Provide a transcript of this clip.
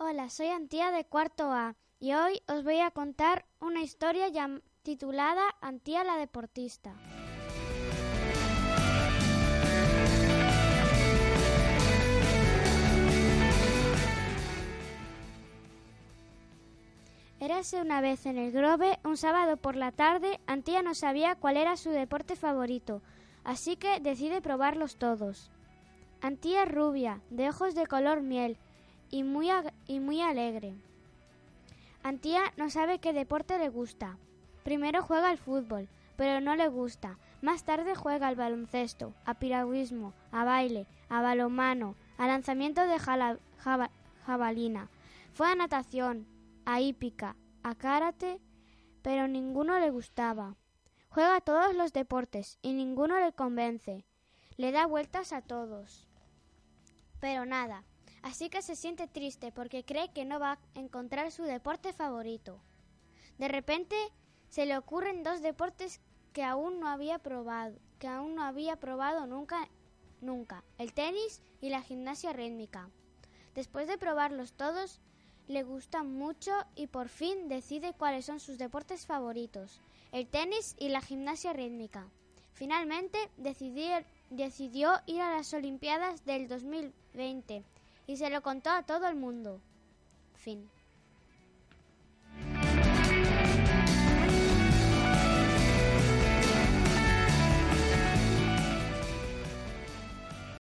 Hola, soy Antía de cuarto A y hoy os voy a contar una historia titulada Antía la deportista. Érase una vez en el Grove, un sábado por la tarde, Antía no sabía cuál era su deporte favorito, así que decide probarlos todos. Antía es rubia, de ojos de color miel y muy, y muy alegre. Antía no sabe qué deporte le gusta. Primero juega al fútbol, pero no le gusta. Más tarde juega al baloncesto, a piragüismo, a baile, a balomano, a lanzamiento de jabalina. Fue a natación, a hípica, a karate, pero ninguno le gustaba. Juega todos los deportes y ninguno le convence. Le da vueltas a todos. Pero nada, así que se siente triste porque cree que no va a encontrar su deporte favorito. De repente se le ocurren dos deportes que aún no había probado, que aún no había probado nunca, nunca, el tenis y la gimnasia rítmica. Después de probarlos todos, le gustan mucho y por fin decide cuáles son sus deportes favoritos, el tenis y la gimnasia rítmica. Finalmente decidió, ir a las Olimpiadas del 2020 y se lo contó a todo el mundo. Fin.